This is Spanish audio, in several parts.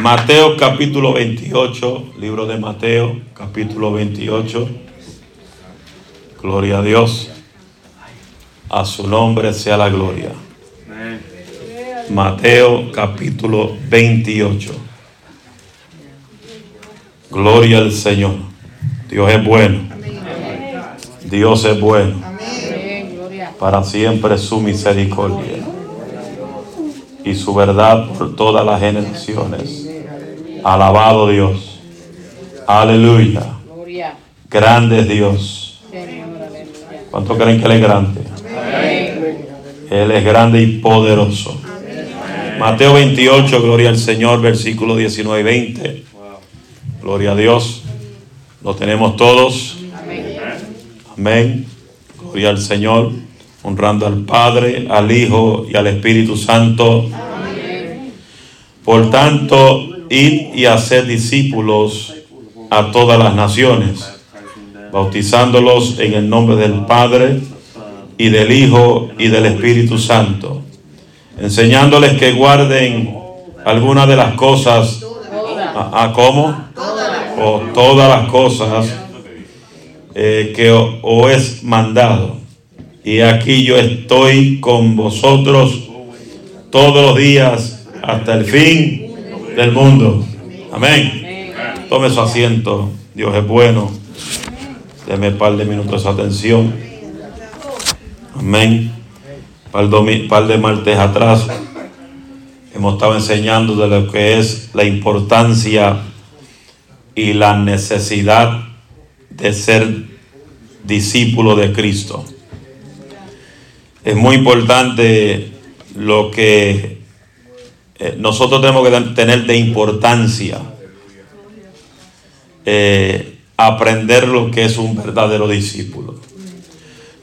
Mateo capítulo 28, libro de Mateo capítulo 28. Gloria a Dios. A su nombre sea la gloria. Mateo capítulo 28. Gloria al Señor. Dios es bueno. Dios es bueno. Para siempre su misericordia y su verdad por todas las generaciones. Alabado Dios. Aleluya. Grande Dios. ¿Cuánto creen que Él es grande? Él es grande y poderoso. Mateo 28, gloria al Señor, versículo 19 y 20. Gloria a Dios. Lo tenemos todos. Amén. Gloria al Señor. Honrando al Padre, al Hijo y al Espíritu Santo. Por tanto, id y hacer discípulos a todas las naciones, bautizándolos en el nombre del Padre y del Hijo y del Espíritu Santo, enseñándoles que guarden algunas de las cosas, ¿a, a cómo? O todas las cosas eh, que os es mandado. Y aquí yo estoy con vosotros todos los días hasta el fin del mundo. Amén. Tome su asiento. Dios es bueno. Deme un par de minutos de atención. Amén. De, par de martes atrás hemos estado enseñando de lo que es la importancia y la necesidad de ser discípulo de Cristo. Es muy importante lo que eh, nosotros tenemos que tener de importancia. Eh, aprender lo que es un verdadero discípulo.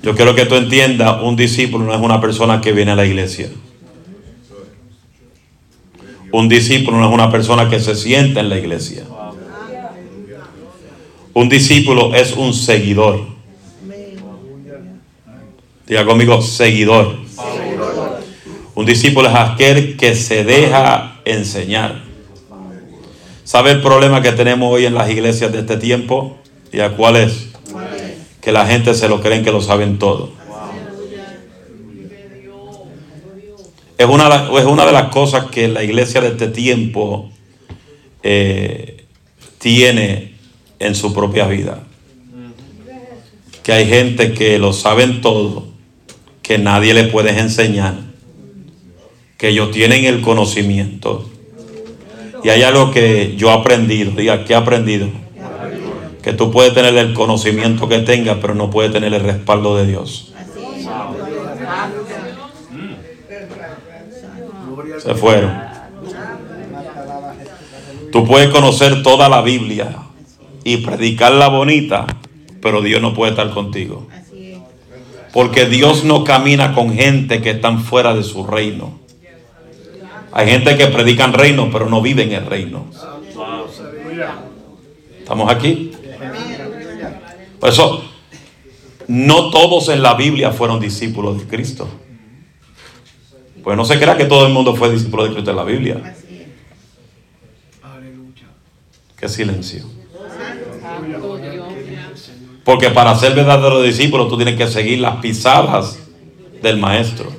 Yo quiero que tú entiendas, un discípulo no es una persona que viene a la iglesia. Un discípulo no es una persona que se sienta en la iglesia. Un discípulo es un seguidor. Diga conmigo, seguidor. Un discípulo es aquel que se deja enseñar. ¿Sabe el problema que tenemos hoy en las iglesias de este tiempo? ¿Y a cuál es? Que la gente se lo creen que lo saben todo. Es una, es una de las cosas que la iglesia de este tiempo eh, tiene en su propia vida. Que hay gente que lo saben todo, que nadie le puede enseñar, que ellos tienen el conocimiento. Y hay algo que yo he aprendido, diga, ¿qué he aprendido? Que tú puedes tener el conocimiento que tengas, pero no puedes tener el respaldo de Dios. Se fueron. Tú puedes conocer toda la Biblia y predicarla bonita, pero Dios no puede estar contigo. Porque Dios no camina con gente que están fuera de su reino. Hay gente que predican reino, pero no viven el reino. ¿Estamos aquí? Por eso, no todos en la Biblia fueron discípulos de Cristo. Pues no se crea que todo el mundo fue discípulo de Cristo en la Biblia. Qué silencio. Porque para ser verdadero discípulo tú tienes que seguir las pisadas del maestro.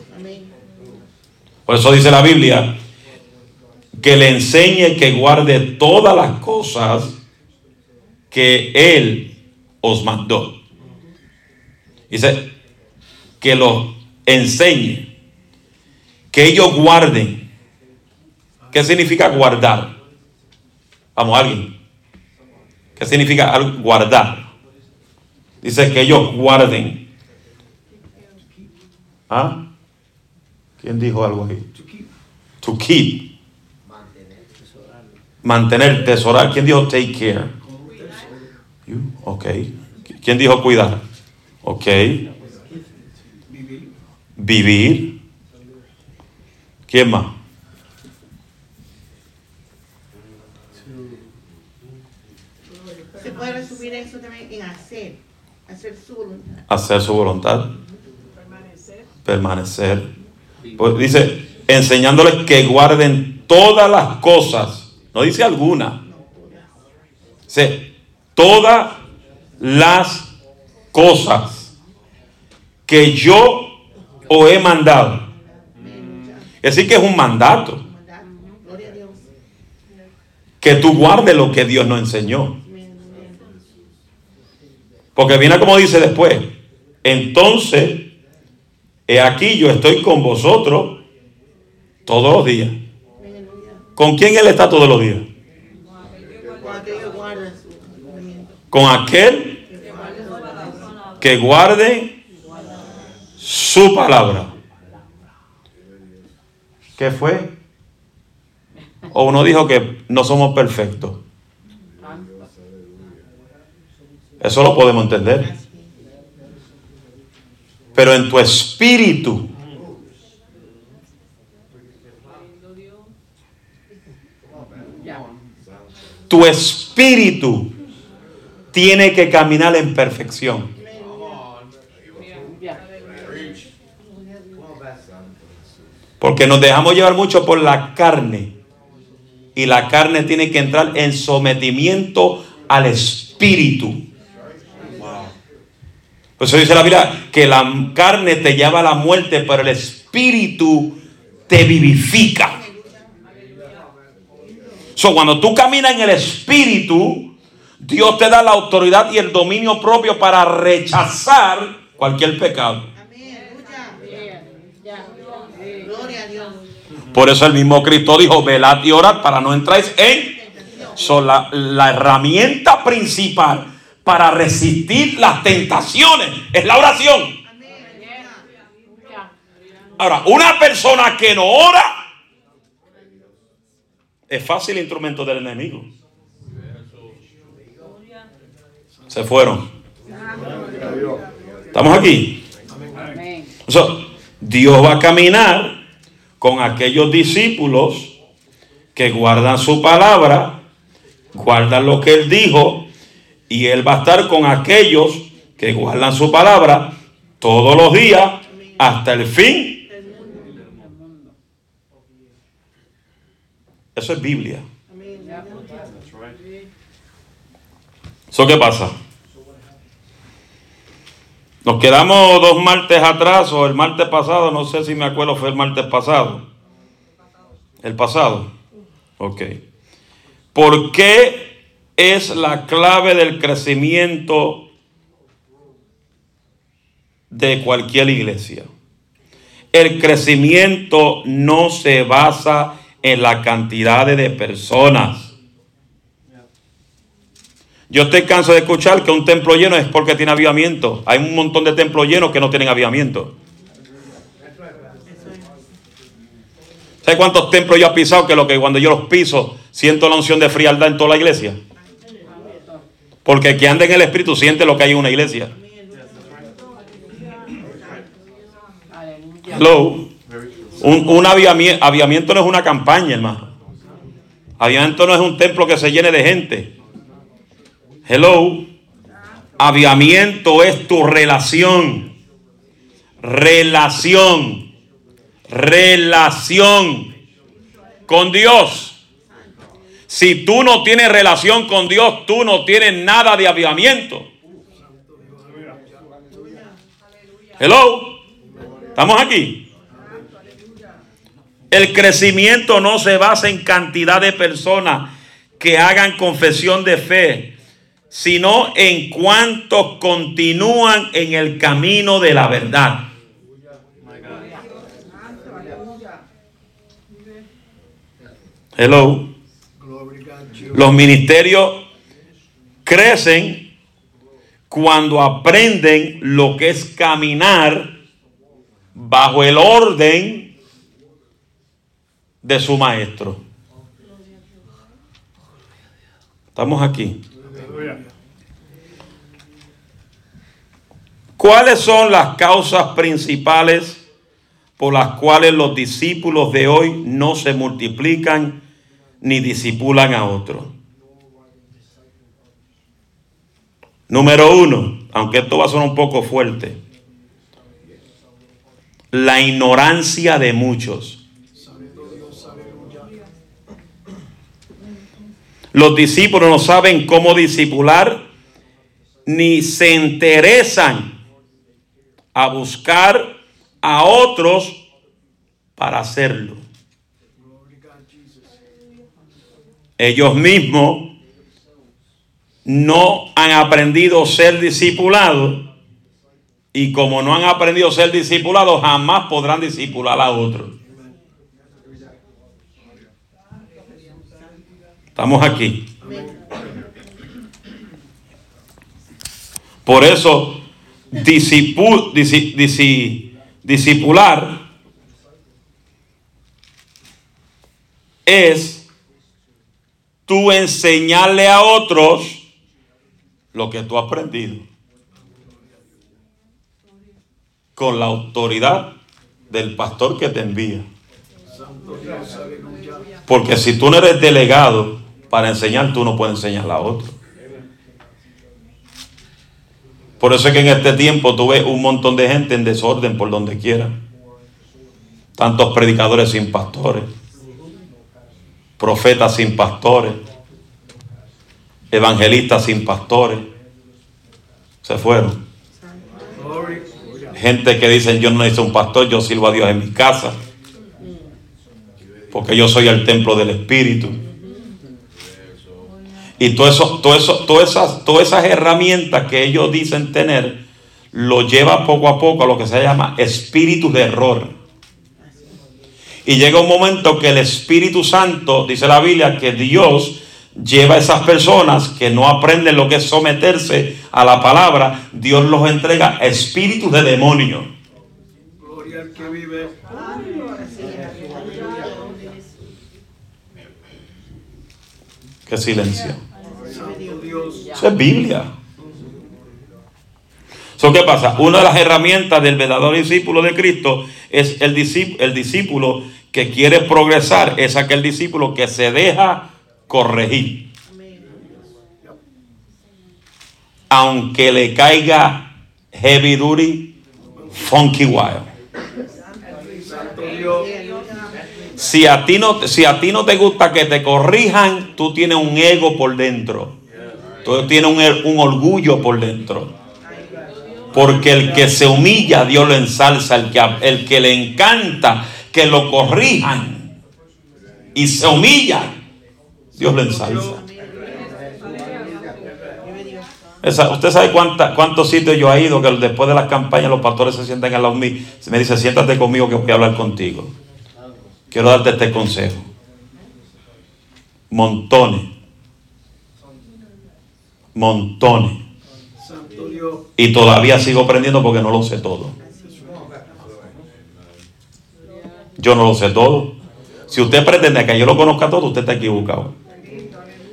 Por eso dice la Biblia que le enseñe que guarde todas las cosas que él os mandó. Dice que lo enseñe, que ellos guarden. ¿Qué significa guardar? Vamos, alguien. ¿Qué significa guardar? Dice que ellos guarden. ¿Ah? ¿Quién dijo algo ahí? To keep. Mantener, tesorar. ¿Quién dijo take care? You? Ok. ¿Quién dijo cuidar? Ok. Vivir. ¿Quién más? Se puede resumir eso también en hacer, hacer su voluntad. Hacer su voluntad. Permanecer. Pues dice, enseñándoles que guarden todas las cosas. No dice alguna. Dice, todas las cosas que yo os he mandado. Es decir, que es un mandato. Gloria a Dios. Que tú guardes lo que Dios nos enseñó. Porque viene como dice después. Entonces, he aquí yo estoy con vosotros todos los días. ¿Con quién Él está todos los días? Con aquel que guarde su palabra. ¿Qué fue? O uno dijo que no somos perfectos. Eso lo podemos entender. Pero en tu espíritu, tu espíritu tiene que caminar en perfección. Porque nos dejamos llevar mucho por la carne. Y la carne tiene que entrar en sometimiento al espíritu. Por eso dice la Biblia que la carne te lleva a la muerte, pero el espíritu te vivifica. So, cuando tú caminas en el espíritu, Dios te da la autoridad y el dominio propio para rechazar cualquier pecado. Por eso el mismo Cristo dijo, velad y orad para no entráis en... So, la, la herramienta principal para resistir las tentaciones es la oración. Ahora, una persona que no ora es fácil instrumento del enemigo. Se fueron. ¿Estamos aquí? Dios va a caminar con aquellos discípulos que guardan su palabra, guardan lo que Él dijo, y Él va a estar con aquellos que guardan su palabra todos los días hasta el fin. Eso es Biblia. ¿Eso qué pasa? Nos quedamos dos martes atrás o el martes pasado, no sé si me acuerdo, fue el martes pasado. El pasado. Ok. ¿Por qué es la clave del crecimiento de cualquier iglesia? El crecimiento no se basa en la cantidad de personas. Yo estoy cansado de escuchar que un templo lleno es porque tiene avivamiento. Hay un montón de templos llenos que no tienen avivamiento. ¿Sabe cuántos templos yo he pisado que lo que cuando yo los piso siento la unción de frialdad en toda la iglesia? Porque el que anda en el espíritu siente lo que hay en una iglesia. Hello. Un, un aviami- aviamiento no es una campaña, hermano. Aviamiento no es un templo que se llene de gente. Hello. Aviamiento es tu relación. Relación. Relación con Dios. Si tú no tienes relación con Dios, tú no tienes nada de aviamiento. Hello. ¿Estamos aquí? El crecimiento no se basa en cantidad de personas que hagan confesión de fe, sino en cuantos continúan en el camino de la verdad. Hello. Los ministerios crecen cuando aprenden lo que es caminar bajo el orden de su maestro. Estamos aquí. ¿Cuáles son las causas principales por las cuales los discípulos de hoy no se multiplican ni disipulan a otros? Número uno, aunque esto va a sonar un poco fuerte, la ignorancia de muchos. Los discípulos no saben cómo discipular ni se interesan a buscar a otros para hacerlo. Ellos mismos no han aprendido a ser discipulados y como no han aprendido a ser discipulados, jamás podrán discipular a otros. Estamos aquí. Por eso, discipular es tú enseñarle a otros lo que tú has aprendido. Con la autoridad del pastor que te envía. Porque si tú no eres delegado para enseñar, tú no puedes enseñar a otro. Por eso es que en este tiempo tú ves un montón de gente en desorden por donde quiera. Tantos predicadores sin pastores, profetas sin pastores, evangelistas sin pastores. Se fueron. Gente que dicen yo no necesito un pastor, yo sirvo a Dios en mi casa. Porque yo soy el templo del Espíritu. Y todo eso, todo eso, todas, esas, todas esas herramientas que ellos dicen tener, lo lleva poco a poco a lo que se llama espíritu de error. Y llega un momento que el Espíritu Santo, dice la Biblia, que Dios lleva a esas personas que no aprenden lo que es someterse a la palabra, Dios los entrega espíritus de demonio. Gloria al que vive. Qué silencio. Eso es Biblia. ¿Qué pasa? Una de las herramientas del verdadero discípulo de Cristo es el discípulo, el discípulo que quiere progresar, es aquel discípulo que se deja corregir. Aunque le caiga heavy duty, funky wild. Si a, ti no, si a ti no te gusta que te corrijan, tú tienes un ego por dentro. Tú tienes un, un orgullo por dentro. Porque el que se humilla, Dios lo ensalza. El que, el que le encanta que lo corrijan y se humilla, Dios lo ensalza. usted sabe cuántos sitios yo he ido que después de las campañas los pastores se sientan al lado de mí. Se me dice, siéntate conmigo que voy a hablar contigo. Quiero darte este consejo. Montones. Montones. Y todavía sigo aprendiendo porque no lo sé todo. Yo no lo sé todo. Si usted pretende que yo lo conozca todo, usted está equivocado.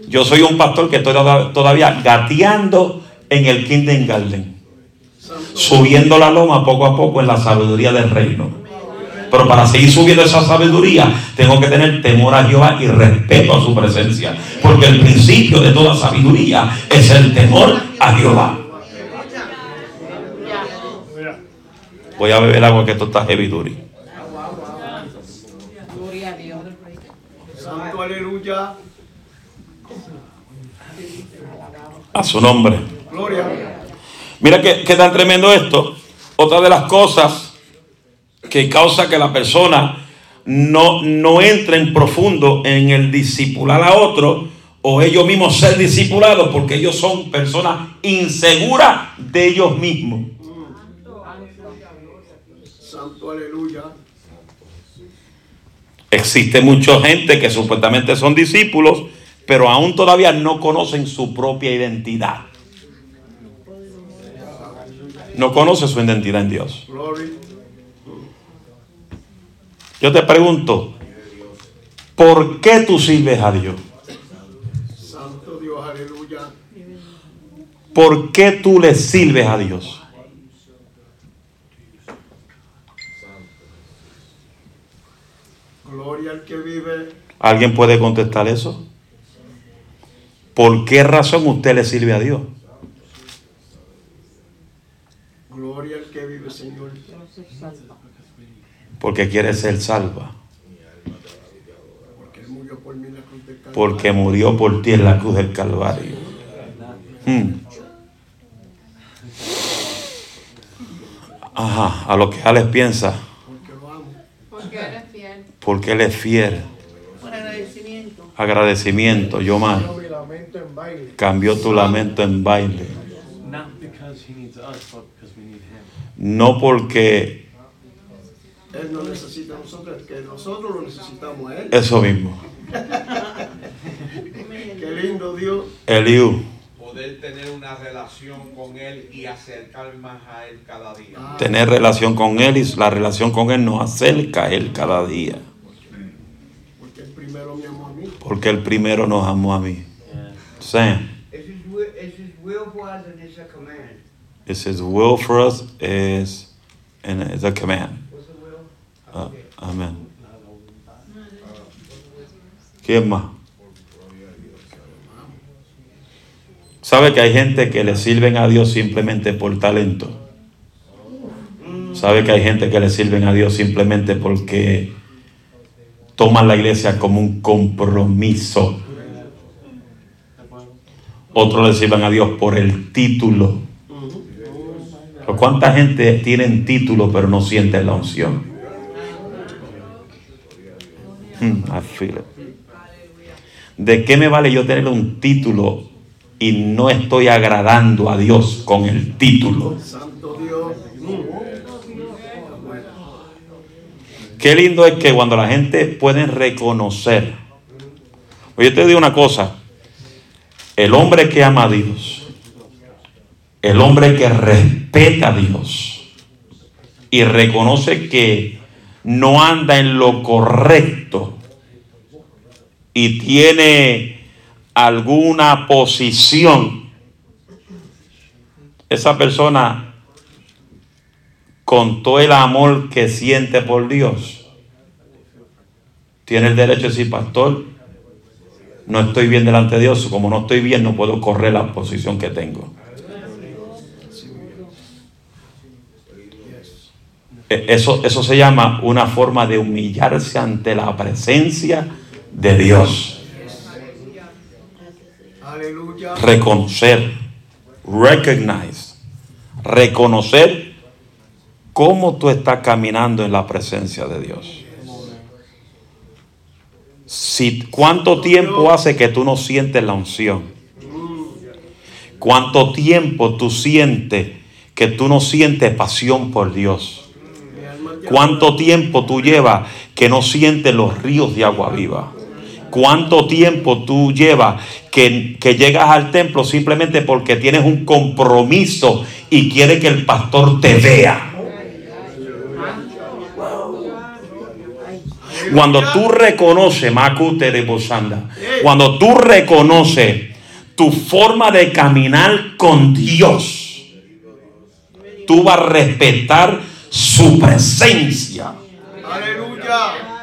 Yo soy un pastor que estoy todavía gateando en el Kingdom Garden. Subiendo la loma poco a poco en la sabiduría del reino. Pero para seguir subiendo esa sabiduría, tengo que tener temor a Jehová y respeto a su presencia. Porque el principio de toda sabiduría es el temor a Jehová. Voy a beber agua que esto está heavy duty. Gloria a Dios. Santo aleluya. A su nombre. Gloria. Mira que, que tan tremendo esto. Otra de las cosas que causa que la persona no, no entre en profundo en el discipular a otro o ellos mismos ser discipulados porque ellos son personas inseguras de ellos mismos. Santo aleluya. Existe mucha gente que supuestamente son discípulos, pero aún todavía no conocen su propia identidad. No conoce su identidad en Dios. Yo te pregunto, ¿por qué tú sirves a Dios? Santo Dios, aleluya. ¿Por qué tú le sirves a Dios? Gloria al que vive. ¿Alguien puede contestar eso? ¿Por qué razón usted le sirve a Dios? Gloria al que vive, Señor. Porque quiere ser salva. murió por mí en la cruz del Calvario. porque murió por ti en la cruz del Calvario. Hmm. Ajá, a lo que Alex piensa, Porque lo amo. Porque Él es fiel. Porque Él es fiel. Por agradecimiento. Agradecimiento, Yomar. Cambió tu lamento en baile. Not because he needs us, but because we need him. No porque Él no necesita a nosotros, que nosotros lo necesitamos a Él. eso mismo. Qué lindo Dios. Eliú, poder tener una relación con Él y acercar más a Él cada día. Ah, tener relación con Él y la relación con Él nos acerca a Él cada día. Porque el primero me amó a mí. Porque Él primero nos amó a mí. Sam, It's his will, it's his will for us and it's a command. it's His will for us is, and it's a command. What's the will? Ah, amén. ¿Quién más? ¿Sabe que hay gente que le sirven a Dios simplemente por talento? ¿Sabe que hay gente que le sirven a Dios simplemente porque toman la iglesia como un compromiso? Otros le sirven a Dios por el título. Pero ¿Cuánta gente tiene título pero no siente la unción? Hmm. ¿De qué me vale yo tener un título y no estoy agradando a Dios con el título? Santo Dios. Mm. Qué lindo es que cuando la gente puede reconocer. Oye, te digo una cosa. El hombre que ama a Dios, el hombre que respeta a Dios y reconoce que no anda en lo correcto y tiene alguna posición, esa persona con todo el amor que siente por Dios, tiene el derecho de decir, pastor, no estoy bien delante de Dios, como no estoy bien, no puedo correr la posición que tengo. E- Eso, eso se llama una forma de humillarse ante la presencia de Dios. Reconocer, recognize, reconocer cómo tú estás caminando en la presencia de Dios. Si, ¿Cuánto tiempo hace que tú no sientes la unción? ¿Cuánto tiempo tú sientes que tú no sientes pasión por Dios? ¿Cuánto tiempo tú llevas que no sientes los ríos de agua viva? ¿Cuánto tiempo tú llevas que, que llegas al templo simplemente porque tienes un compromiso y quiere que el pastor te vea? Cuando tú reconoces, Makute de Bosanda, cuando tú reconoces tu forma de caminar con Dios, tú vas a respetar su presencia. Aleluya.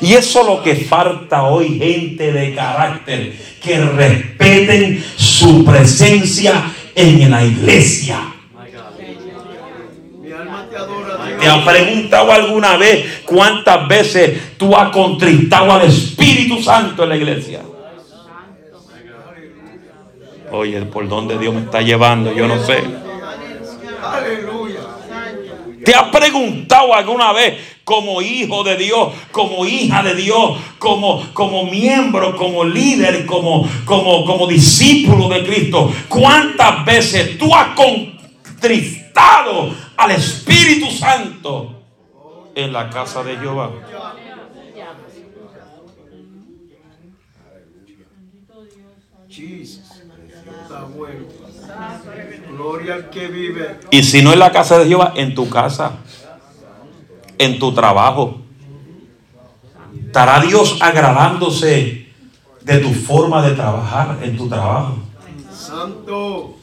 Y eso es lo que falta hoy, gente de carácter, que respeten su presencia en la iglesia. My God. Mi alma te adora. ¿Te has preguntado alguna vez cuántas veces tú has contristado al Espíritu Santo en la iglesia? Oye, por dónde Dios me está llevando, yo no sé. ¿Te has preguntado alguna vez como hijo de Dios, como hija de Dios, como, como miembro, como líder, como, como, como discípulo de Cristo? ¿Cuántas veces tú has contristado al Espíritu Santo en la casa de Jehová? Gloria al que vive. Y si no en la casa de Jehová, en tu casa, en tu trabajo. ¿Estará Dios agradándose de tu forma de trabajar en tu trabajo? Santo.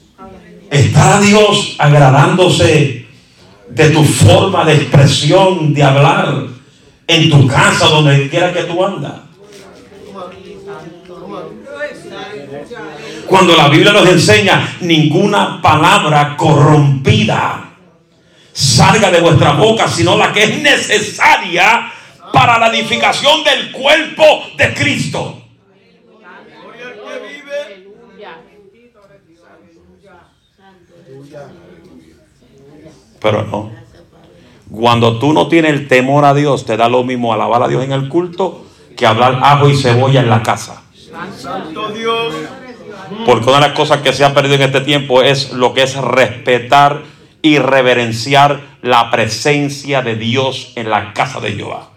¿Estará Dios agradándose de tu forma de expresión, de hablar en tu casa, donde quiera que tú andas? Cuando la Biblia nos enseña ninguna palabra corrompida salga de vuestra boca, sino la que es necesaria para la edificación del cuerpo de Cristo. Gloria al que vive. Pero no. Cuando tú no tienes el temor a Dios, te da lo mismo alabar a Dios en el culto que hablar ajo y cebolla en la casa. Santo Dios. Porque una de las cosas que se ha perdido en este tiempo es lo que es respetar y reverenciar la presencia de Dios en la casa de Jehová.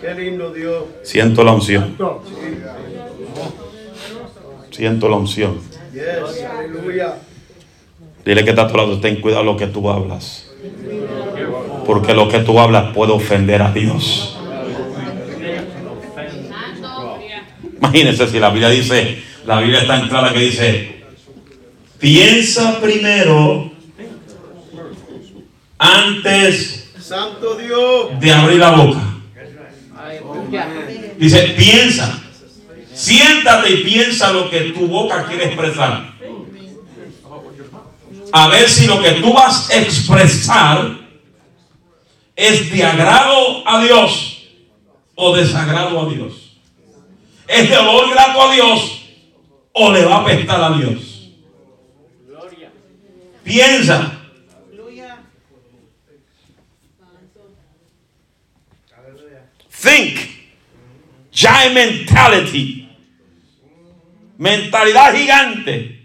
Qué lindo Dios. Siento la unción. Siento la unción. Yes, aleluya. Dile que está a tu lado, ten cuidado lo que tú hablas. Porque lo que tú hablas puede ofender a Dios. Imagínense si la Biblia dice, la Biblia es tan clara que dice, piensa primero antes Santo Dios. de abrir la boca. Dice, piensa, siéntate y piensa lo que tu boca quiere expresar. A ver si lo que tú vas a expresar es de agrado a Dios o desagrado a Dios. ¿Es de olor grato a Dios o le va a apestar a Dios? Piensa. Think. Giant mentality. Mentalidad gigante.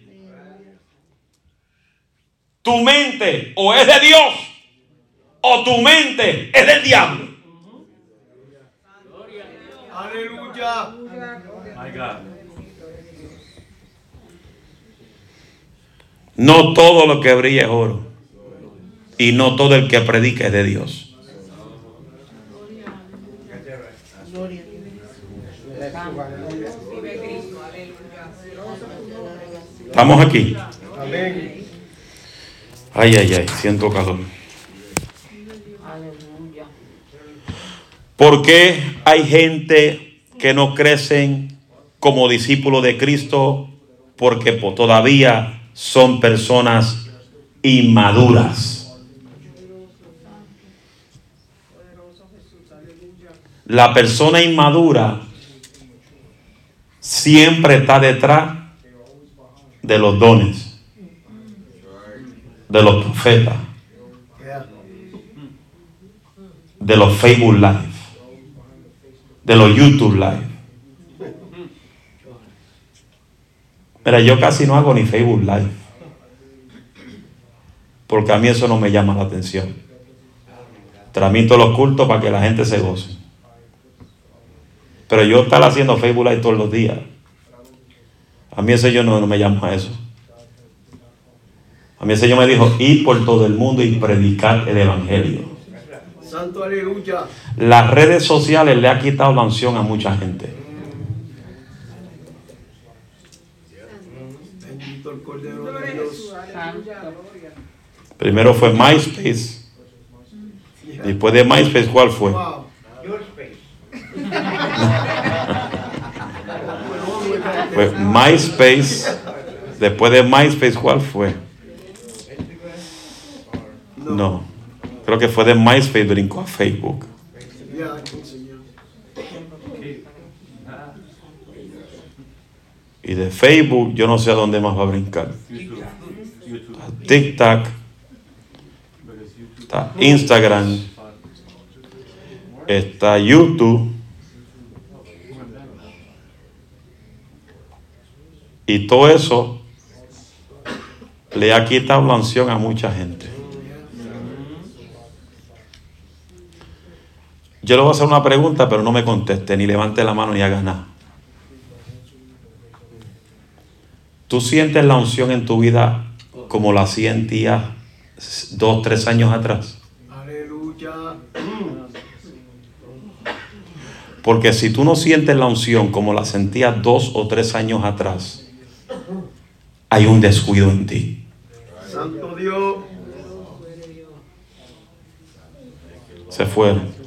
Tu mente o es de Dios o tu mente es del diablo. Aleluya. My God. No todo lo que brilla es oro. Y no todo el que predica es de Dios. Gloria a Dios. ¿Estamos aquí? Amén. Ay, ay, ay, siento calor. ¿Por qué hay gente que no crecen como discípulos de Cristo? Porque po- todavía son personas inmaduras. La persona inmadura siempre está detrás de los dones, de los profetas, de los Facebook Live, de los YouTube Live. Mira, yo casi no hago ni Facebook Live. Porque a mí eso no me llama la atención. Tramito los cultos para que la gente se goce. Pero yo estar haciendo Facebook Live todos los días. A mí ese yo no, no me llama a eso. A mí ese yo me dijo, ir por todo el mundo y predicar el Evangelio. Santo aleluya. Las redes sociales le ha quitado la unción a mucha gente. El. Primero fue MySpace. Después de MySpace, ¿cuál fue? Wow. Fue MySpace. Después de MySpace, ¿cuál fue? No. Creo que fue de MySpace, brincó a Facebook. Y de Facebook, yo no sé a dónde más va a brincar. A TikTok, está Instagram, está YouTube. Y todo eso le ha quitado la unción a mucha gente. Yo le voy a hacer una pregunta, pero no me conteste, ni levante la mano ni haga nada. ¿Tú sientes la unción en tu vida como la sentías dos, tres años atrás? Aleluya. Porque si tú no sientes la unción como la sentías dos o tres años atrás, hay un descuido en ti. Santo Dios. Se fueron.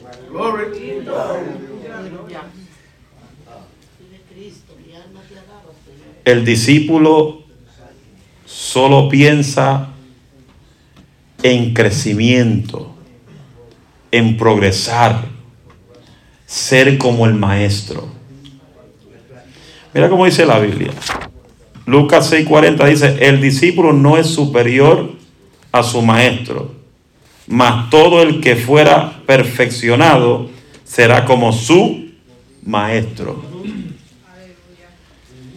El discípulo solo piensa en crecimiento, en progresar, ser como el maestro. Mira cómo dice la Biblia. Lucas 6:40 dice, el discípulo no es superior a su maestro, mas todo el que fuera perfeccionado será como su maestro.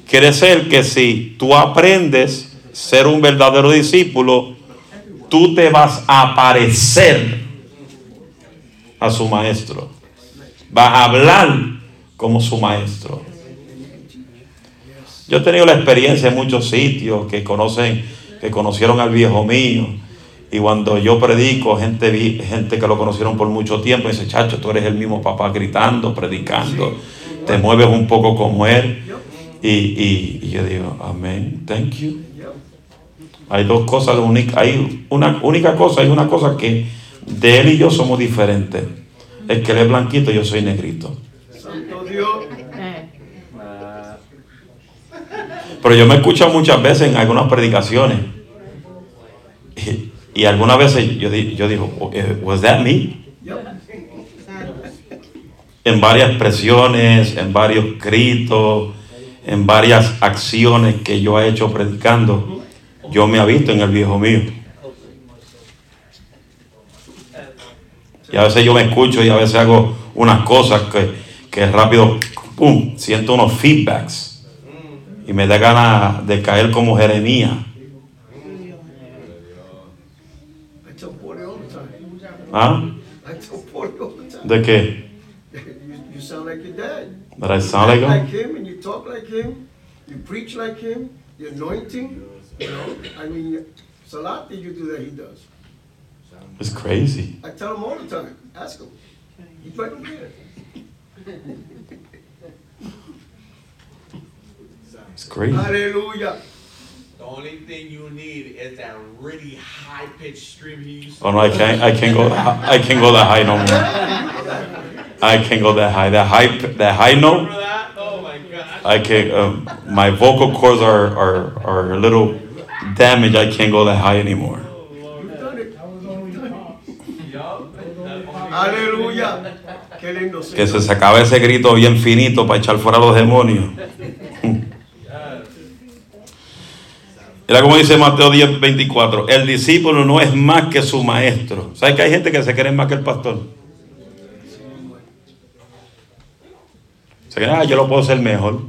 Quiere decir que si tú aprendes ser un verdadero discípulo, tú te vas a parecer a su maestro. Vas a hablar como su maestro. Yo he tenido la experiencia en muchos sitios que conocen, que conocieron al viejo mío. Y cuando yo predico, gente, vi- gente que lo conocieron por mucho tiempo, dice, chacho, tú eres el mismo papá gritando, predicando, te mueves un poco como él. Y, y- y yo digo, amén, thank you. Hay dos cosas únicas, hay una única cosa, hay una cosa que de él y yo somos diferentes. Es que él es blanquito y yo soy negrito. Pero yo me escucho muchas veces en algunas predicaciones. Y, y algunas veces yo, yo digo, eh, ¿was that me? En varias expresiones, en varios gritos, en varias acciones que yo he hecho predicando, yo me he visto en el viejo mío. Y a veces yo me escucho y a veces hago unas cosas que, que rápido, ¡pum!, siento unos feedbacks. Y me da ganas de caer como Jeremías. ¿Ah? I tell Porter all the time. ¿De qué? You, you sound like your dad. That I sound like like him? him and you talk like him. You preach like him. The anointing. You know, I mean, it's a lot that you do that he does. It's crazy. I tell him all the time. Ask him. He probably don't get it. It's crazy. Hallelujah. The only thing you need is that really high pitched scream he used to Oh no, I can't. I can't go. I can't go that high no more. I can't go that high. That high. That high note. That? Oh my god. I can't. Um, my vocal cords are, are are a little damaged. I can't go that high anymore. You've done it. You've done it. Aleluya. Qué lindo Que se sacaba ese grito bien finito para echar fuera los demonios. Mira como dice Mateo 10, 24. El discípulo no es más que su maestro. ¿Sabes que hay gente que se cree más que el pastor? Se cree, ah, yo lo puedo hacer mejor.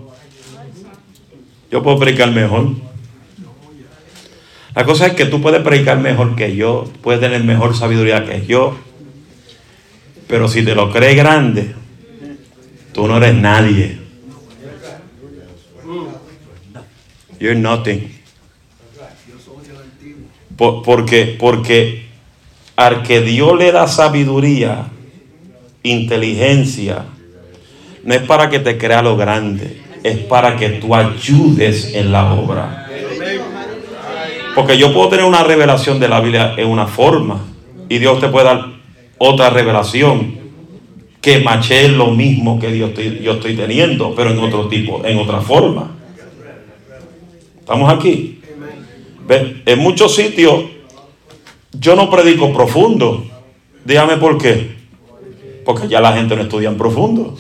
Yo puedo predicar mejor. La cosa es que tú puedes predicar mejor que yo, puedes tener mejor sabiduría que yo, pero si te lo crees grande, tú no eres nadie. You're nothing. Por- porque, porque al que Dios le da sabiduría, inteligencia, no es para que te crea lo grande, es para que tú ayudes en la obra. Porque yo puedo tener una revelación de la Biblia en una forma y Dios te puede dar otra revelación que mache lo mismo que Dios estoy- yo estoy teniendo, pero en otro tipo, en otra forma. ¿Estamos aquí? Ve, En muchos sitios yo no predico profundo. Dígame por qué. Porque ya la gente no estudia en profundo.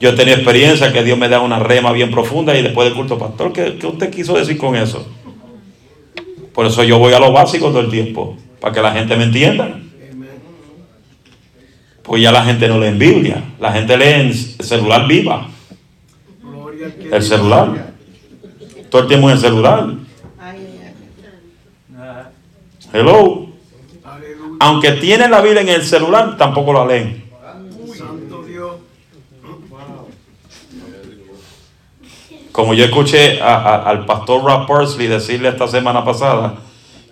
Yo he tenido experiencia que Dios me da una rema bien profunda y después del culto, pastor, ¿qué, qué usted quiso decir con eso? Por eso yo voy a lo básico todo el tiempo, para que la gente me entienda. Pues ya la gente no lee en Biblia, la gente lee en celular viva, el celular. Todo el tiempo en el celular. Hello. Aunque tienen la Biblia en el celular, tampoco la leen. Como yo escuché a- a- al pastor Rob Parsley decirle esta semana pasada,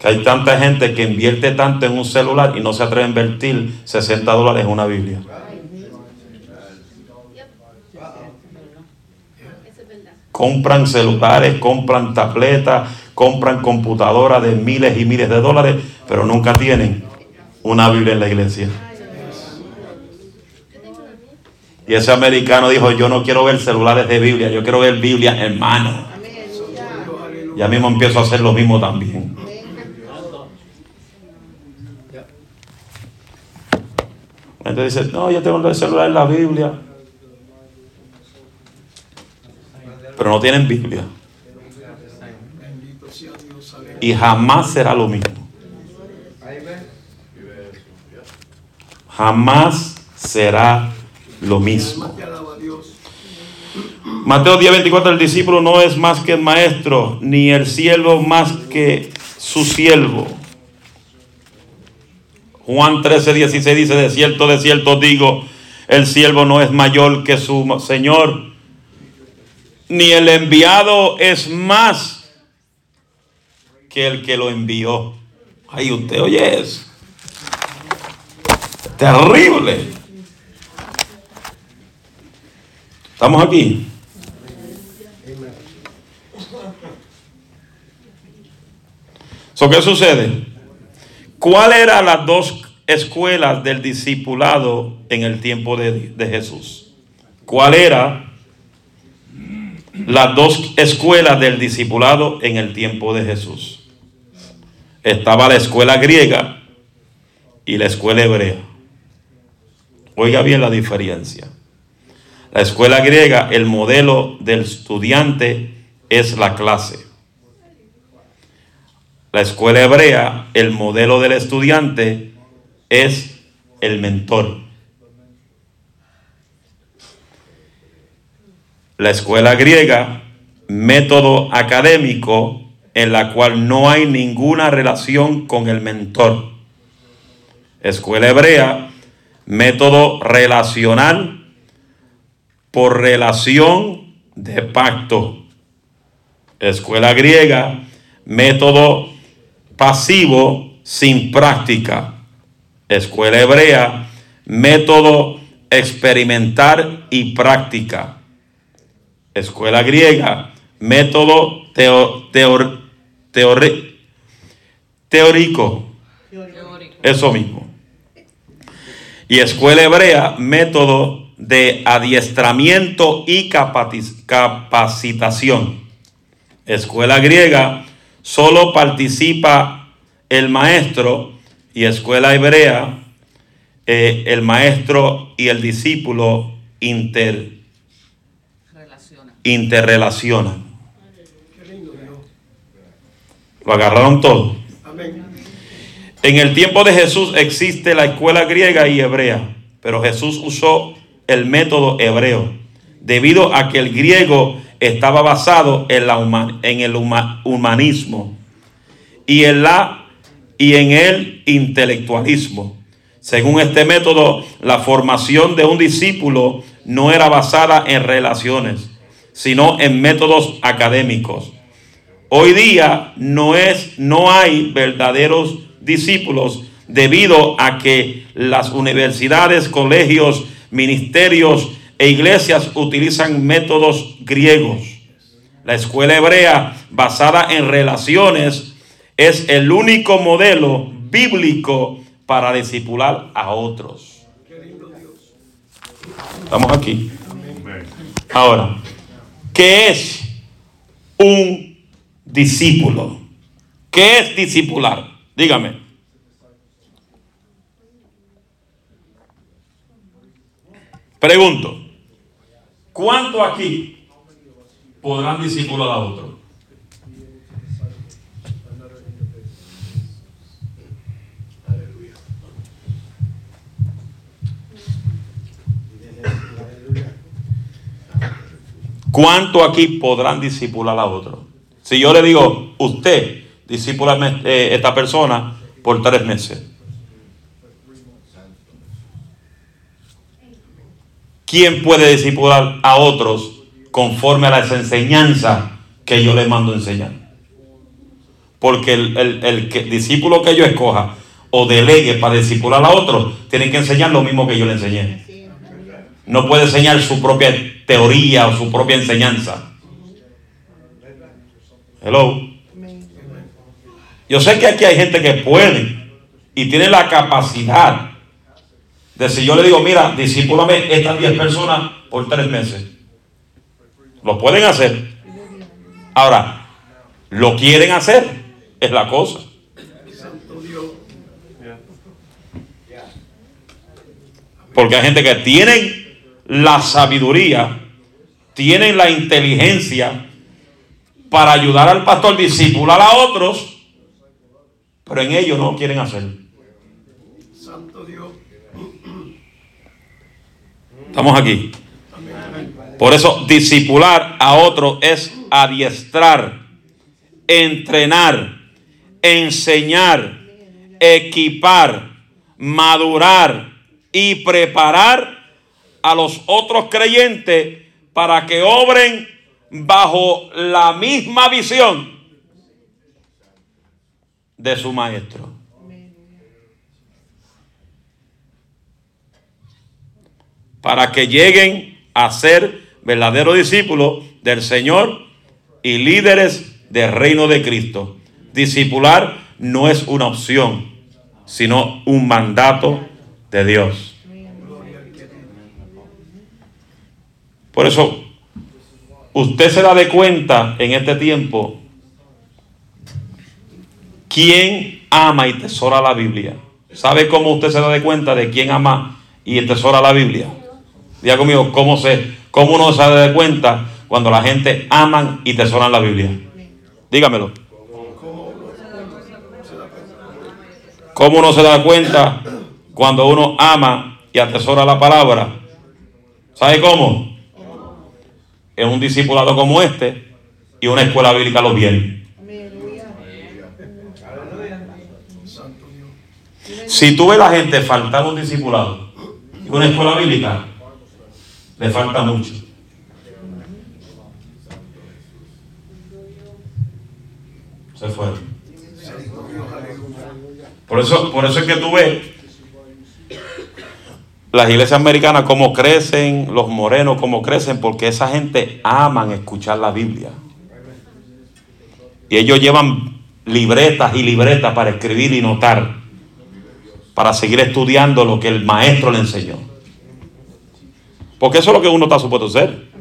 que hay tanta gente que invierte tanto en un celular y no se atreve a invertir 60 dólares en una Biblia. Compran celulares, compran tabletas, compran computadoras de miles y miles de dólares, pero nunca tienen una Biblia en la iglesia. Y ese americano dijo, yo no quiero ver celulares de Biblia, yo quiero ver Biblia hermano. Ya mismo empiezo a hacer lo mismo también. Entonces dice, no, yo tengo el celular en la Biblia. Pero no tienen Biblia. Y jamás será lo mismo. Jamás será lo mismo. Mateo 10, 24, el discípulo no es más que el maestro, ni el siervo más que su siervo. Juan 13, 16 dice, de cierto, de cierto digo, el siervo no es mayor que su señor, ni el enviado es más que el que lo envió. Ay, usted oye eso. Terrible. ¿Estamos aquí? So, ¿Qué sucede? ¿Cuál eran las dos escuelas del discipulado en el tiempo de, de Jesús? ¿Cuál era las dos escuelas del discipulado en el tiempo de Jesús? Estaba la escuela griega y la escuela hebrea. Oiga bien la diferencia. La escuela griega, el modelo del estudiante es la clase. La escuela hebrea, el modelo del estudiante es el mentor. La escuela griega, método académico en la cual no hay ninguna relación con el mentor. Escuela hebrea, método relacional por relación de pacto. Escuela griega, método pasivo sin práctica. Escuela hebrea, método experimentar y práctica. Escuela griega, método teo- teor- teori- teórico. Eso mismo. Y escuela hebrea, método de adiestramiento y capacitación. Escuela griega, solo participa el maestro y escuela hebrea, eh, el maestro y el discípulo inter, interrelacionan. Lo agarraron todo. En el tiempo de Jesús existe la escuela griega y hebrea, pero Jesús usó el método hebreo, debido a que el griego estaba basado en, la huma- en el huma- humanismo y en, la, y en el intelectualismo. Según este método, la formación de un discípulo no era basada en relaciones, sino en métodos académicos. Hoy día no es, no hay verdaderos discípulos debido a que las universidades, colegios, ministerios e iglesias utilizan métodos griegos. La escuela hebrea basada en relaciones es el único modelo bíblico para discipular a otros. Estamos aquí. Ahora, ¿qué es un discípulo? ¿Qué es discipular? Dígame. Pregunto, ¿cuánto aquí podrán discipular a otro? ¿Cuánto aquí podrán discipular a otro? Si yo le digo, usted, discípulame eh, esta persona por tres meses. ¿Quién puede discipular a otros conforme a las enseñanzas que yo le mando enseñar? Porque el, el- el que- discípulo que yo escoja o delegue para discipular a otro, tiene que enseñar lo mismo que yo le enseñé. No puede enseñar su propia teoría o su propia enseñanza. Hello. Yo sé que aquí hay gente que puede y tiene la capacidad de si yo le digo, mira, discípulame estas 10 personas por tres meses. Lo pueden hacer. Ahora, lo quieren hacer, es la cosa. Porque hay gente que tienen la sabiduría, tienen la inteligencia para ayudar al pastor discipular a otros, pero en ellos no quieren hacer. Santo Dios. Estamos aquí. Por eso, discipular a otro es adiestrar, entrenar, enseñar, equipar, madurar y preparar a los otros creyentes para que obren bajo la misma visión de su maestro. Para que lleguen a ser verdaderos discípulos del Señor y líderes del reino de Cristo. Discipular no es una opción, sino un mandato de Dios. Por eso, usted se da de cuenta en este tiempo quién ama y tesora la Biblia. ¿Sabe cómo usted se da de cuenta de quién ama y tesora la Biblia? Diga conmigo, ¿cómo, se, cómo uno se da de cuenta cuando la gente ama y tesora la Biblia? Dígamelo. ¿Cómo uno se da cuenta cuando uno ama y atesora la palabra? ¿Sabe cómo? En un discipulado como este y una escuela bíblica los viene. Si tú ves a la gente faltar un discipulado y una escuela bíblica, le falta mucho. Se fueron. Por eso, por eso es que tú ves las iglesias americanas como crecen, los morenos como crecen, porque esa gente aman escuchar la Biblia. Y ellos llevan libretas y libretas para escribir y notar, para seguir estudiando lo que el maestro le enseñó. Porque eso es lo que uno está supuesto a hacer.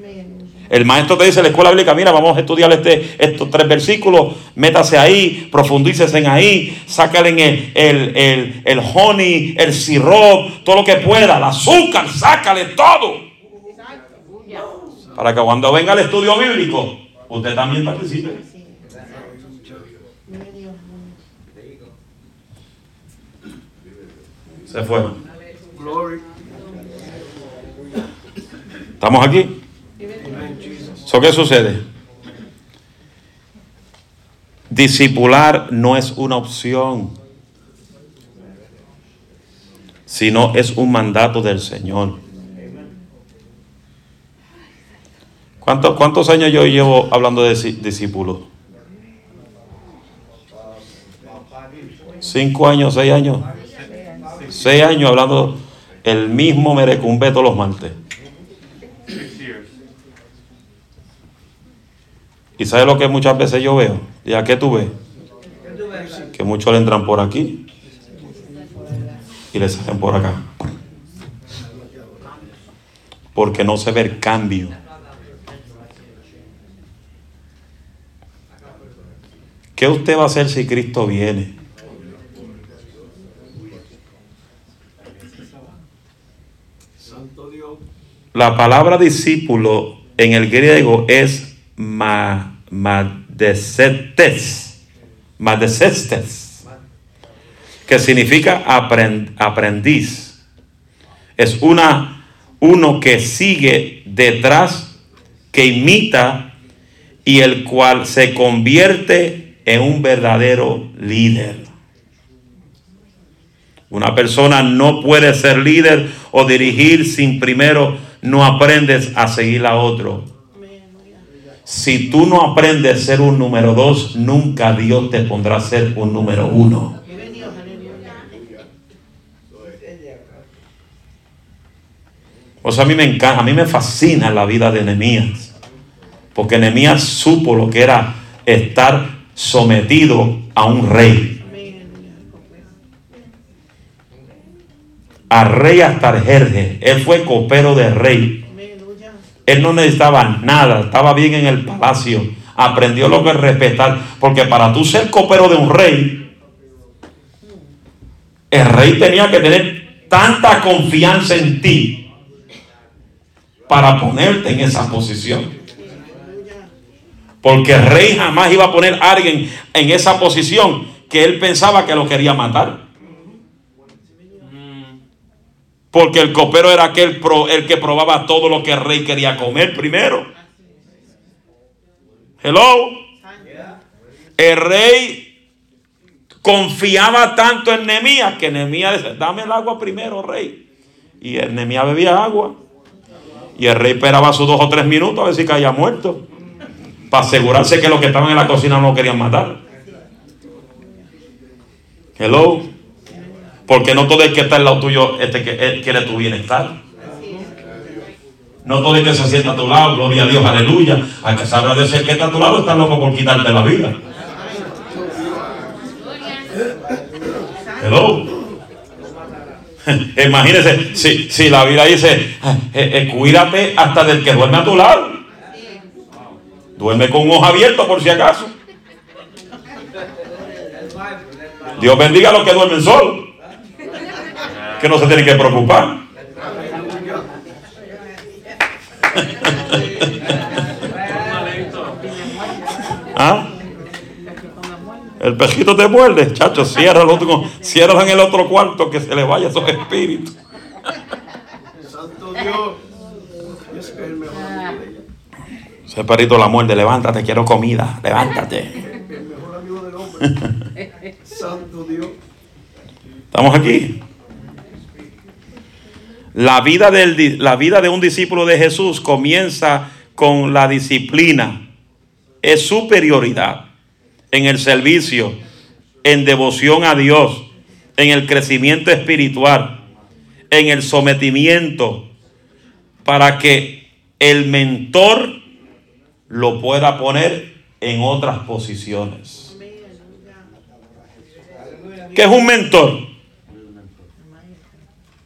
El maestro te dice en la escuela bíblica, mira, vamos a estudiar este, estos tres versículos, métase ahí, profundícese en ahí, sácale el, el, el, el honey, el sirop, todo lo que pueda, el azúcar, sácale todo. Para que cuando venga el estudio bíblico, usted también participe. Se. Glory. ¿Estamos aquí? ¿So qué sucede? Discipular no es una opción, sino es un mandato del Señor. ¿Cuántos, cuántos años yo llevo hablando de discípulos? ¿Cinco años, seis años? Seis años hablando el mismo merecumbe todos los martes. Six years. ¿Y sabes lo que muchas veces yo veo? ¿Y a qué tú ves? Que muchos le entran por aquí y le salen por acá. Porque no se ve el cambio. ¿Qué usted va a hacer si Cristo viene? La palabra discípulo en el griego es ma, madecestes, que significa aprend- aprendiz. Es una, uno que sigue detrás, que imita y el cual se convierte en un verdadero líder. Una persona no puede ser líder o dirigir sin primero no aprendes a seguir a otro. Si tú no aprendes a ser un número dos, nunca Dios te pondrá a ser un número uno. O sea, a mí me encanta, a mí me fascina la vida de Nehemías. Porque Nehemías supo lo que era estar sometido a un rey. A rey Astarjerje. Él fue copero de rey. Él no necesitaba nada, estaba bien en el palacio. Aprendió lo que es respetar. Porque para tú ser copero de un rey, el rey tenía que tener tanta confianza en ti para ponerte en esa posición. Porque el rey jamás iba a poner a alguien en esa posición que él pensaba que lo quería matar. Porque el copero era aquel pro- el que probaba todo lo que el rey quería comer primero. Hello. El rey confiaba tanto en Nemías que Nemías decía, dame el agua primero, rey. Y Nemías bebía agua. Y el rey esperaba sus dos o tres minutos a ver si caía muerto. Para asegurarse que los que estaban en la cocina no lo querían matar. Hello. Porque no todo el que está al lado tuyo quiere tu bienestar. No todo el que se sienta a tu lado, gloria a Dios, aleluya. Al que sabrá de ser que está a tu lado, está loco por quitarte la vida. Hello. Imagínese, si, si la Biblia dice, eh, eh, cuídate hasta del que duerme a tu lado. Duerme con un ojo abierto por si acaso. Dios bendiga a los que duermen solos. Que no se tienen que preocupar. ¿Ah? El pejito te muerde, chacho, ciérralo, tú- ciérralo en el otro cuarto que se le vaya esos espíritus. Santo Dios. Es que es el mejor amigo de ella. Ese perrito la muerde, levántate, quiero comida, levántate. El mejor amigo del hombre. Santo Dios. ¿Estamos aquí? La vida, la vida de un discípulo de Jesús comienza con la disciplina. Es superioridad en el servicio, en devoción a Dios, en el crecimiento espiritual, en el sometimiento, para que el mentor lo pueda poner en otras posiciones. ¿Qué es un mentor?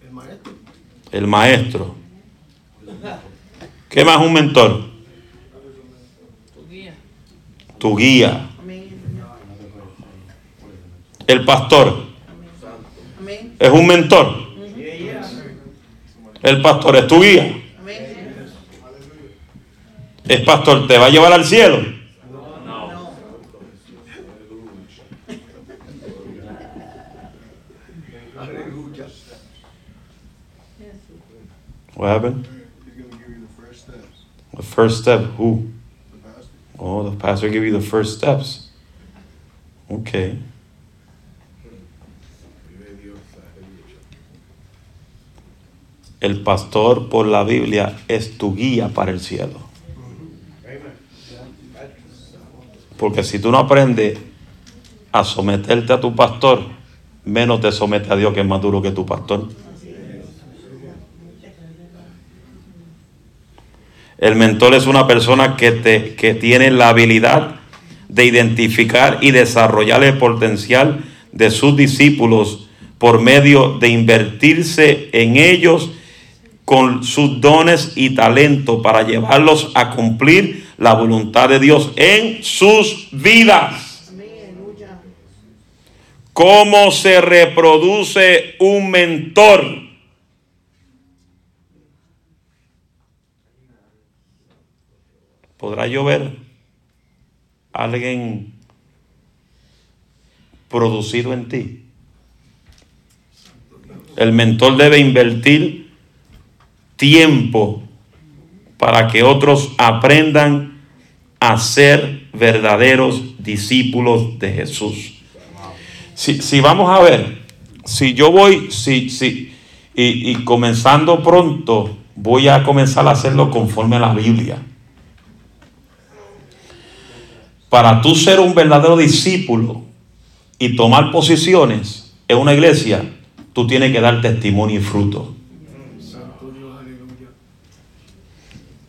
El maestro. El maestro. ¿Qué más un mentor? Tu guía. El pastor. Es un mentor. El pastor es tu guía. Es pastor, te va a llevar al cielo. Aleluya. What happened? He's going to give you the first steps. The first step. Who? The pastor. Oh, the pastor give you the first steps. Okay. El pastor por la Biblia es tu guía para el cielo. Porque si tú no aprendes a someterte a tu pastor, menos te somete a Dios que es más duro que tu pastor. El mentor es una persona que, te, que tiene la habilidad de identificar y desarrollar el potencial de sus discípulos por medio de invertirse en ellos con sus dones y talento para llevarlos a cumplir la voluntad de Dios en sus vidas. ¿Cómo se reproduce un mentor? ¿Podrá yo ver a alguien producido en ti? El mentor debe invertir tiempo para que otros aprendan a ser verdaderos discípulos de Jesús. Si, si vamos a ver, si yo voy, si, si, y, y comenzando pronto, voy a comenzar a hacerlo conforme a la Biblia. Para tú ser un verdadero discípulo y tomar posiciones en una iglesia, tú tienes que dar testimonio y fruto.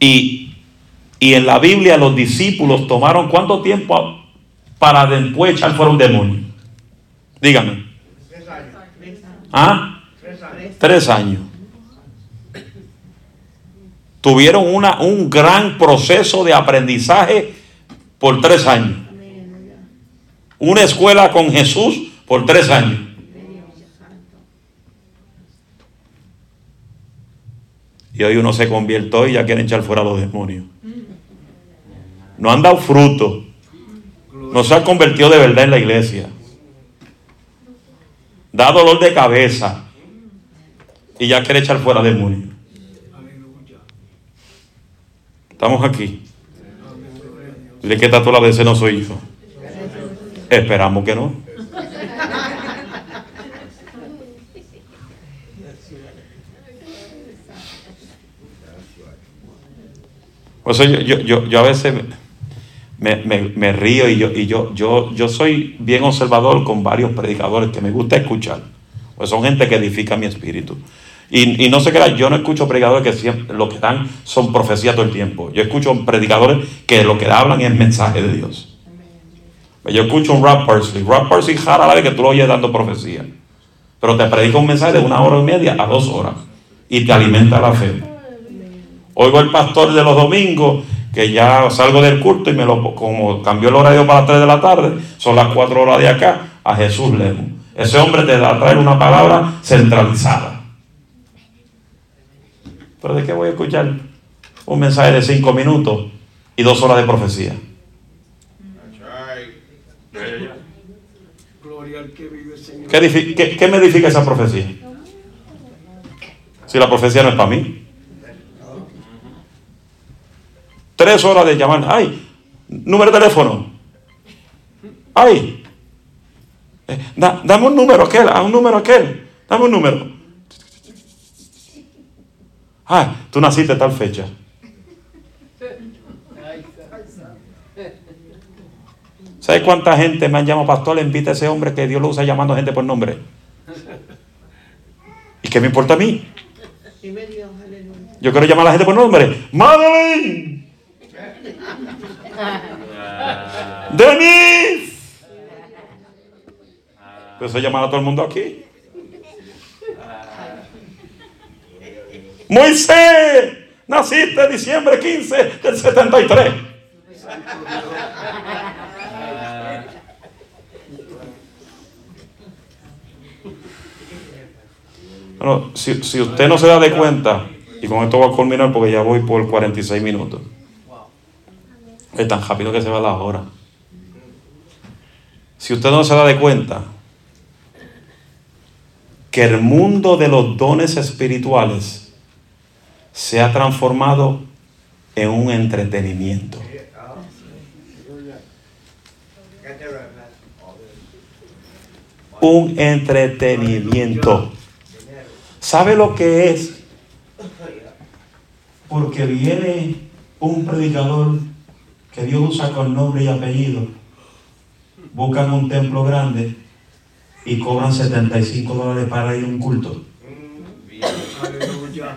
Y, y en la Biblia los discípulos tomaron cuánto tiempo para después echar fuera un demonio. Dígame. Tres años. ¿Ah? Tres años. Tres años. Tuvieron una, un gran proceso de aprendizaje por tres años. Una escuela con Jesús por tres años. Y hoy uno se convirtió y ya quieren echar fuera a los demonios. No han dado fruto. No se han convertido de verdad en la iglesia. Da dolor de cabeza. Y ya quiere echar fuera demonios. Estamos aquí. Dile que tu lado, ese no soy yo. Esperamos que no. Yo, yo, yo, yo a veces me, me- me río y, yo, y yo, yo, yo soy bien observador con varios predicadores que me gusta escuchar. Pues son gente que edifica mi espíritu. Y, y no se crea, yo no escucho predicadores que siempre lo que dan son profecías todo el tiempo. Yo escucho predicadores que lo que hablan es mensaje de Dios. Yo escucho un Rap Parsley. Rap Parsley jara la vez que tú lo oyes dando profecía. Pero te predica un mensaje de una hora y media a dos horas. Y te alimenta la fe. Oigo el pastor de los domingos que ya salgo del culto y me lo como cambió el horario para las 3 de la tarde, son las 4 horas de acá, a Jesús leemos. Ese hombre te da a traer una palabra centralizada. Pero ¿de qué voy a escuchar? Un mensaje de 5 minutos y dos horas de profecía. ¿Qué, qué- qué me edifica esa profecía? Si la profecía no es para mí. Tres horas de llamar. Ay, número de teléfono. Ay, eh, da- dame un número aquel, a un número aquel. Dame un número. Ay, tú naciste tal fecha. ¿Sabes cuánta gente me han llamado pastor? Le invita a ese hombre que Dios lo usa llamando gente por nombre. ¿Y qué me importa a mí? Yo quiero llamar a la gente por nombre. Madeline. Denise. Pues eso llamar a todo el mundo aquí. Moisés. Naciste diciembre 15 del 73. Bueno, si, si usted no se da de cuenta, y con esto voy a culminar porque ya voy por 46 minutos. Es tan rápido que se va la hora. Si usted no se da de cuenta que el mundo de los dones espirituales se ha transformado en un entretenimiento. Un entretenimiento. ¿Sabe lo que es? Porque viene un predicador que Dios usa con nombre y apellido. Buscan un templo grande y cobran 75 dólares para ir a un culto. Aleluya.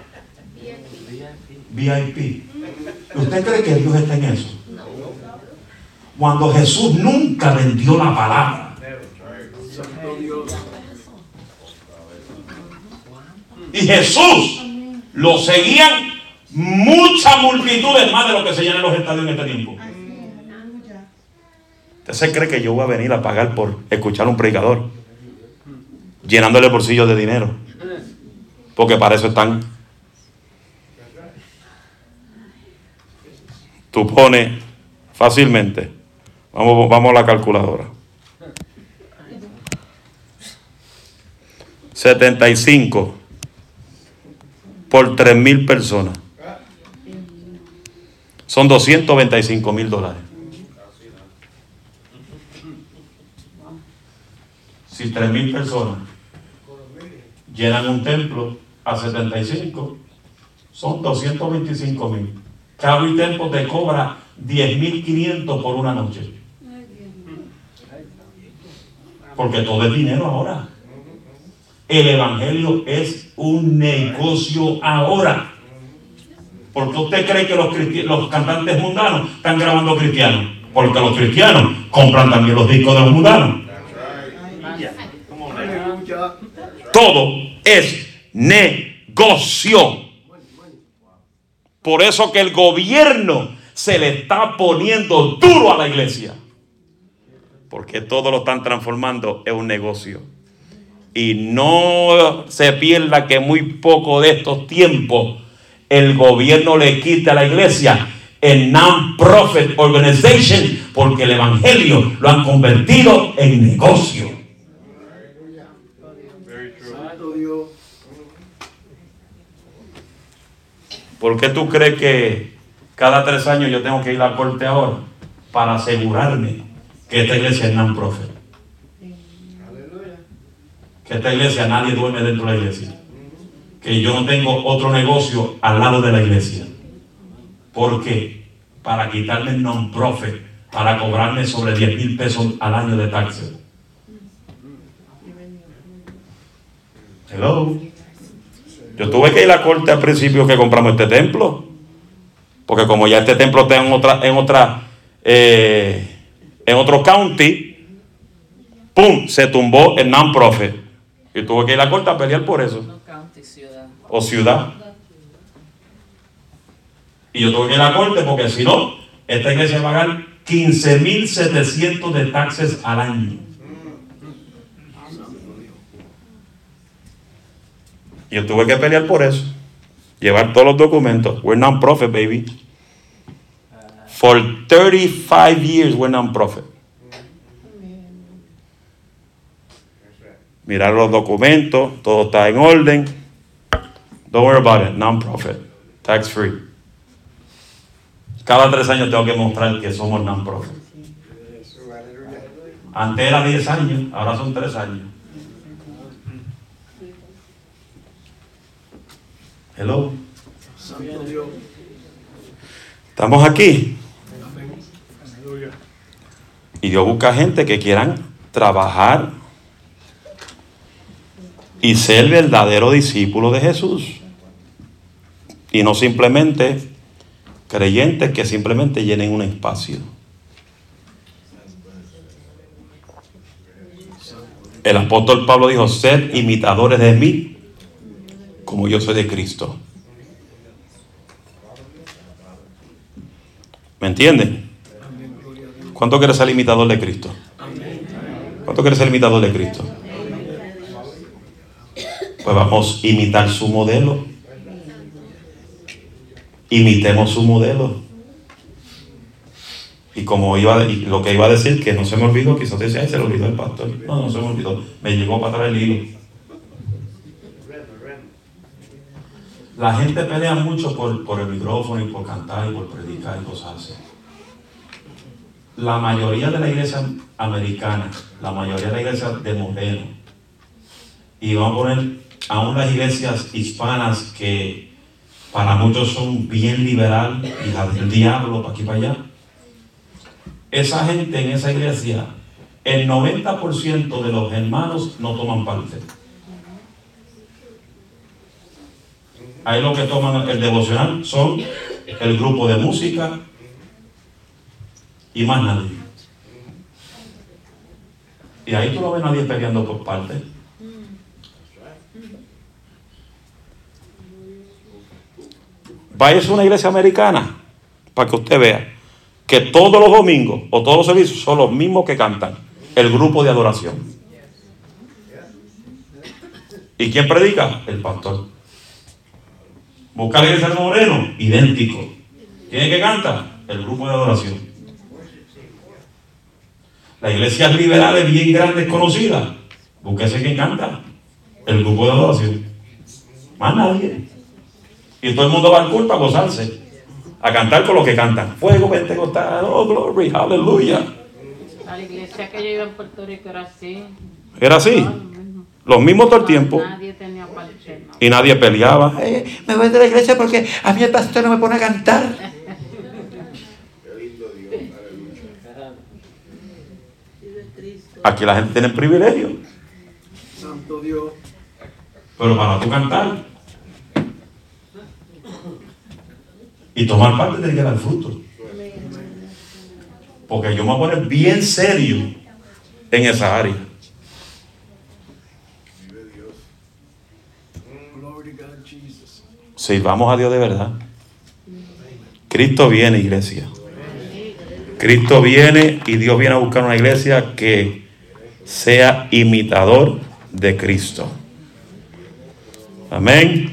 VIP. ¿Usted cree que Dios está en eso? Cuando Jesús nunca vendió la palabra. Y Jesús lo seguían muchas multitudes más de lo que se llenan los estadios en este tiempo. ¿Usted se cree que yo voy a venir a pagar por escuchar a un predicador? Llenándole el bolsillo de dinero. Porque para eso están. Tú pones fácilmente. Vamos, vamos a la calculadora. 75 por 3 mil personas. Son 225 mil dólares. Si 3 mil personas llenan un templo a 75, son 225 mil. Cada templo te cobra 10.500 por una noche. Porque todo es dinero ahora. El evangelio es un negocio ahora. ¿Por qué usted cree que los, los cantantes mundanos están grabando cristianos? Porque los cristianos compran también los discos de los mundanos. Todo es negocio. Por eso que el gobierno se le está poniendo duro a la iglesia. Porque todo lo están transformando en un negocio. Y no se pierda que muy poco de estos tiempos el gobierno le quite a la iglesia el non-profit organization porque el evangelio lo han convertido en negocio. Santo Dios. ¿Por qué tú crees que cada tres años yo tengo que ir a la corte ahora para asegurarme que esta iglesia es non-profit? Que esta iglesia nadie duerme dentro de la iglesia. Que yo no tengo otro negocio al lado de la iglesia. ¿Por qué? Para quitarme non-profit, para cobrarme sobre 10 mil pesos al año de taxes. Hello. Yo tuve que ir a la corte al principio que compramos este templo. Porque como ya este templo está en otra, en otra, eh, en otro county, ¡pum! se tumbó el non-profit. Y tuve que ir a la corte a pelear por eso. No county, ciudad. O ciudad. Y yo tuve que ir a la corte porque si no, esta iglesia va a pagar 15.700 de taxes al año. Yo tuve que pelear por eso. Llevar todos los documentos. We're non-profit, baby. For 35 years, we're non-profit. Mirar los documentos, todo está en orden. Don't worry about it, non-profit, tax free. Cada tres años tengo que mostrar que somos non-profit. Antes era 10 años, ahora son 3 años. Hello. Estamos aquí. Y Dios busca gente que quieran trabajar y ser verdadero discípulo de Jesús. Y no simplemente creyentes que simplemente llenen un espacio. El apóstol Pablo dijo, sed imitadores de mí, como yo soy de Cristo. ¿Me entienden? ¿Cuánto quiere ser imitador de Cristo? ¿Cuánto quiere ser imitador de Cristo? Pues vamos a imitar su modelo. Imitemos su modelo. Y como iba, y lo que iba a decir, que no se me olvidó, quizás decía, "Ay, se le olvidó el pastor. No, no se me olvidó. Me llegó para atrás el hilo. La gente pelea mucho por, el micrófono y por cantar y por predicar y cosas así. La mayoría de la iglesia americana, la mayoría de la iglesia de Moreno, y vamos a poner aún las iglesias hispanas que para muchos son bien liberal, hijas del diablo, para aquí y para allá. Esa gente en esa iglesia, el 90% de los hermanos no toman parte. Ahí lo que toman el devocional son el grupo de música y más nadie. Y ahí tú no ves nadie peleando por parte. Vaya a una iglesia americana para que usted vea que todos los domingos o todos los servicios son los mismos que cantan, el grupo de adoración. ¿Y quién predica? El pastor. Busca la iglesia de Moreno, idéntico. ¿Quién es que canta? El grupo de adoración. Las iglesias liberales bien grandes conocidas, búsquese quién canta. El grupo de adoración. Más nadie. Y todo el mundo va al culto a gozarse. A cantar con los que cantan. Fuego pentecostal, oh glory, aleluya. La iglesia que yo iba en Puerto Rico era así. Era así. Los mismos todo el tiempo. Y nadie peleaba. Eh, me voy de la iglesia porque a mí el pastor no me pone a cantar. Aquí la gente tiene privilegio. Santo Dios. Pero para tú cantar y tomar parte tiene que dar fruto. Porque yo me voy a poner bien serio en esa área. Glory to God, Jesus. Sirvamos a Dios de verdad. Cristo viene, iglesia. Cristo viene y Dios viene a buscar una iglesia que sea imitador de Cristo. Amén.